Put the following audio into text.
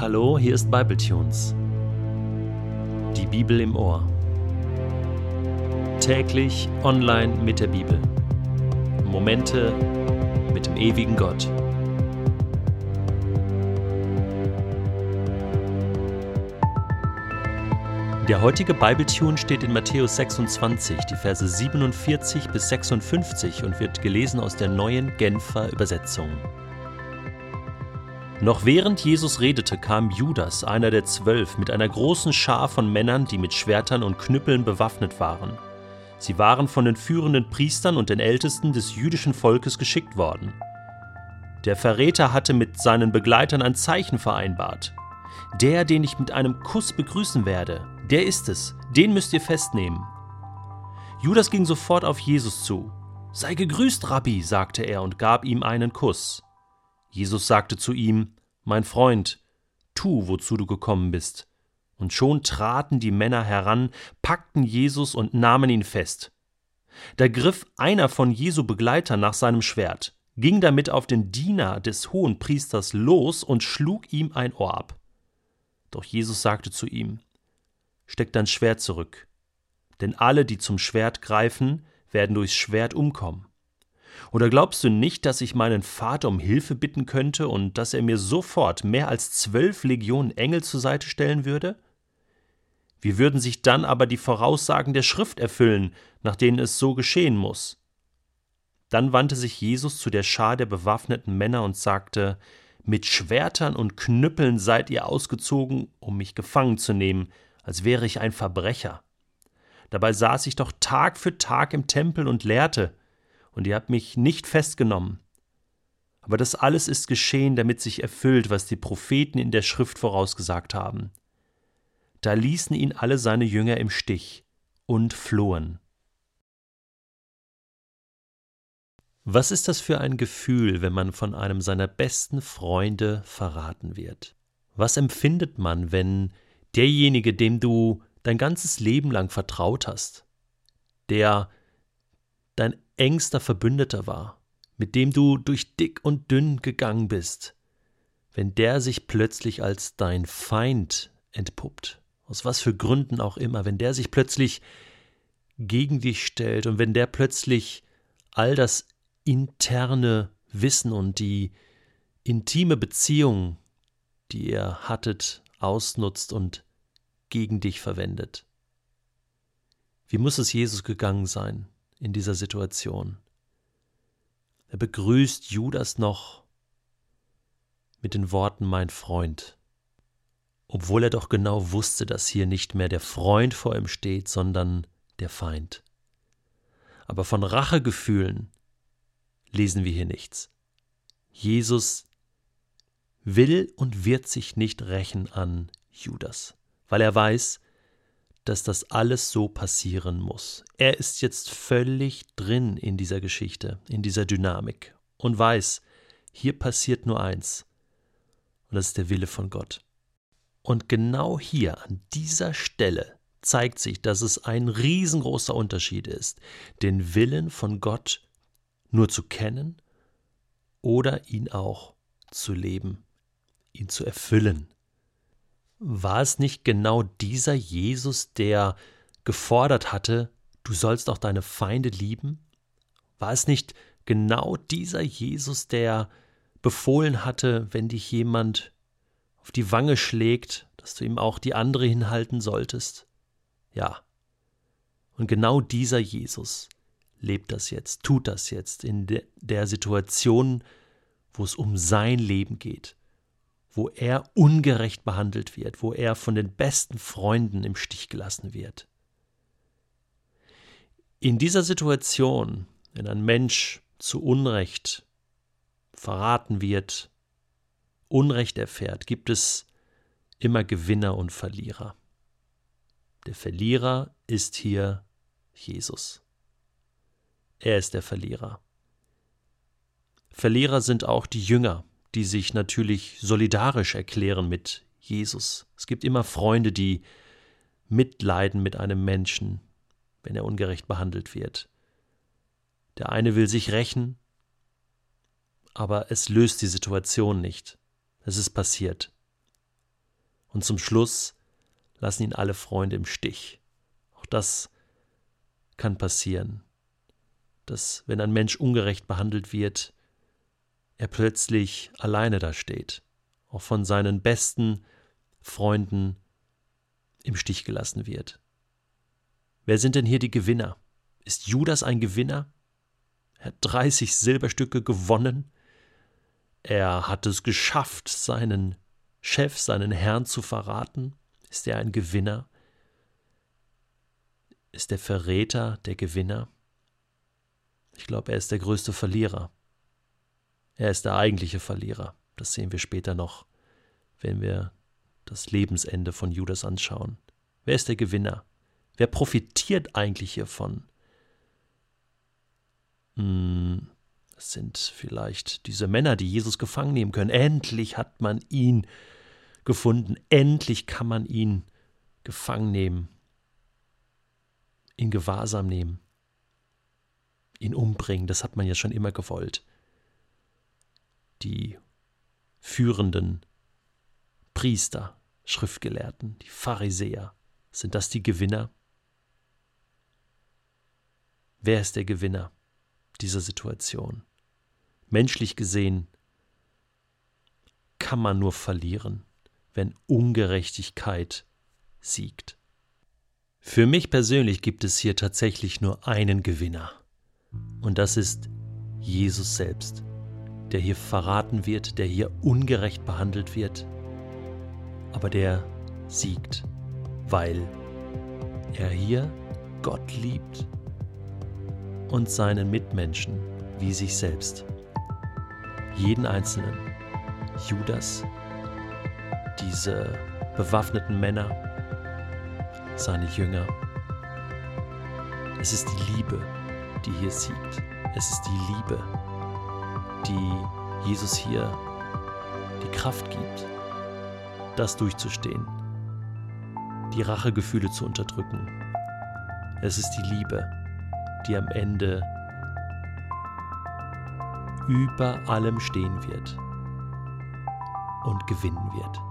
Hallo, hier ist Bibletunes. Die Bibel im Ohr. Täglich online mit der Bibel. Momente mit dem ewigen Gott. Der heutige Bibletune steht in Matthäus 26, die Verse 47 bis 56 und wird gelesen aus der neuen Genfer Übersetzung. Noch während Jesus redete, kam Judas, einer der zwölf, mit einer großen Schar von Männern, die mit Schwertern und Knüppeln bewaffnet waren. Sie waren von den führenden Priestern und den Ältesten des jüdischen Volkes geschickt worden. Der Verräter hatte mit seinen Begleitern ein Zeichen vereinbart. Der, den ich mit einem Kuss begrüßen werde, der ist es, den müsst ihr festnehmen. Judas ging sofort auf Jesus zu. Sei gegrüßt, Rabbi, sagte er und gab ihm einen Kuss. Jesus sagte zu ihm, Mein Freund, tu, wozu du gekommen bist. Und schon traten die Männer heran, packten Jesus und nahmen ihn fest. Da griff einer von Jesu Begleitern nach seinem Schwert, ging damit auf den Diener des hohen Priesters los und schlug ihm ein Ohr ab. Doch Jesus sagte zu ihm, Steck dein Schwert zurück, denn alle, die zum Schwert greifen, werden durchs Schwert umkommen. Oder glaubst du nicht, dass ich meinen Vater um Hilfe bitten könnte und dass er mir sofort mehr als zwölf Legionen Engel zur Seite stellen würde? Wie würden sich dann aber die Voraussagen der Schrift erfüllen, nach denen es so geschehen muss? Dann wandte sich Jesus zu der Schar der bewaffneten Männer und sagte, Mit Schwertern und Knüppeln seid ihr ausgezogen, um mich gefangen zu nehmen, als wäre ich ein Verbrecher. Dabei saß ich doch Tag für Tag im Tempel und lehrte, und ihr habt mich nicht festgenommen. Aber das alles ist geschehen, damit sich erfüllt, was die Propheten in der Schrift vorausgesagt haben. Da ließen ihn alle seine Jünger im Stich und flohen. Was ist das für ein Gefühl, wenn man von einem seiner besten Freunde verraten wird? Was empfindet man, wenn derjenige, dem du dein ganzes Leben lang vertraut hast, der dein engster Verbündeter war, mit dem du durch dick und dünn gegangen bist, wenn der sich plötzlich als dein Feind entpuppt, aus was für Gründen auch immer, wenn der sich plötzlich gegen dich stellt und wenn der plötzlich all das interne Wissen und die intime Beziehung, die ihr hattet, ausnutzt und gegen dich verwendet. Wie muss es Jesus gegangen sein? In dieser Situation. Er begrüßt Judas noch mit den Worten mein Freund, obwohl er doch genau wusste, dass hier nicht mehr der Freund vor ihm steht, sondern der Feind. Aber von Rachegefühlen lesen wir hier nichts. Jesus will und wird sich nicht rächen an Judas, weil er weiß, dass das alles so passieren muss. Er ist jetzt völlig drin in dieser Geschichte, in dieser Dynamik und weiß, hier passiert nur eins, und das ist der Wille von Gott. Und genau hier, an dieser Stelle, zeigt sich, dass es ein riesengroßer Unterschied ist, den Willen von Gott nur zu kennen oder ihn auch zu leben, ihn zu erfüllen. War es nicht genau dieser Jesus, der gefordert hatte, du sollst auch deine Feinde lieben? War es nicht genau dieser Jesus, der befohlen hatte, wenn dich jemand auf die Wange schlägt, dass du ihm auch die andere hinhalten solltest? Ja. Und genau dieser Jesus lebt das jetzt, tut das jetzt in der Situation, wo es um sein Leben geht wo er ungerecht behandelt wird, wo er von den besten Freunden im Stich gelassen wird. In dieser Situation, wenn ein Mensch zu Unrecht verraten wird, Unrecht erfährt, gibt es immer Gewinner und Verlierer. Der Verlierer ist hier Jesus. Er ist der Verlierer. Verlierer sind auch die Jünger, die sich natürlich solidarisch erklären mit Jesus. Es gibt immer Freunde, die mitleiden mit einem Menschen, wenn er ungerecht behandelt wird. Der eine will sich rächen, aber es löst die Situation nicht. Es ist passiert. Und zum Schluss lassen ihn alle Freunde im Stich. Auch das kann passieren, dass wenn ein Mensch ungerecht behandelt wird, er plötzlich alleine dasteht, auch von seinen besten Freunden im Stich gelassen wird. Wer sind denn hier die Gewinner? Ist Judas ein Gewinner? Er hat 30 Silberstücke gewonnen. Er hat es geschafft, seinen Chef, seinen Herrn zu verraten. Ist er ein Gewinner? Ist der Verräter der Gewinner? Ich glaube, er ist der größte Verlierer. Er ist der eigentliche Verlierer. Das sehen wir später noch, wenn wir das Lebensende von Judas anschauen. Wer ist der Gewinner? Wer profitiert eigentlich hiervon? Hm, es sind vielleicht diese Männer, die Jesus gefangen nehmen können. Endlich hat man ihn gefunden. Endlich kann man ihn gefangen nehmen, in Gewahrsam nehmen, ihn umbringen. Das hat man ja schon immer gewollt. Die führenden Priester, Schriftgelehrten, die Pharisäer, sind das die Gewinner? Wer ist der Gewinner dieser Situation? Menschlich gesehen kann man nur verlieren, wenn Ungerechtigkeit siegt. Für mich persönlich gibt es hier tatsächlich nur einen Gewinner. Und das ist Jesus selbst, der hier verraten wird, der hier ungerecht behandelt wird, aber der siegt, weil er hier Gott liebt und seinen Mitmenschen wie sich selbst. Jeden Einzelnen. Judas, diese bewaffneten Männer, seine Jünger. Es ist die Liebe, die hier siegt. Es ist die Liebe, die Jesus hier die Kraft gibt, das durchzustehen, die Rachegefühle zu unterdrücken. Es ist die Liebe, die am Ende über allem stehen wird und gewinnen wird.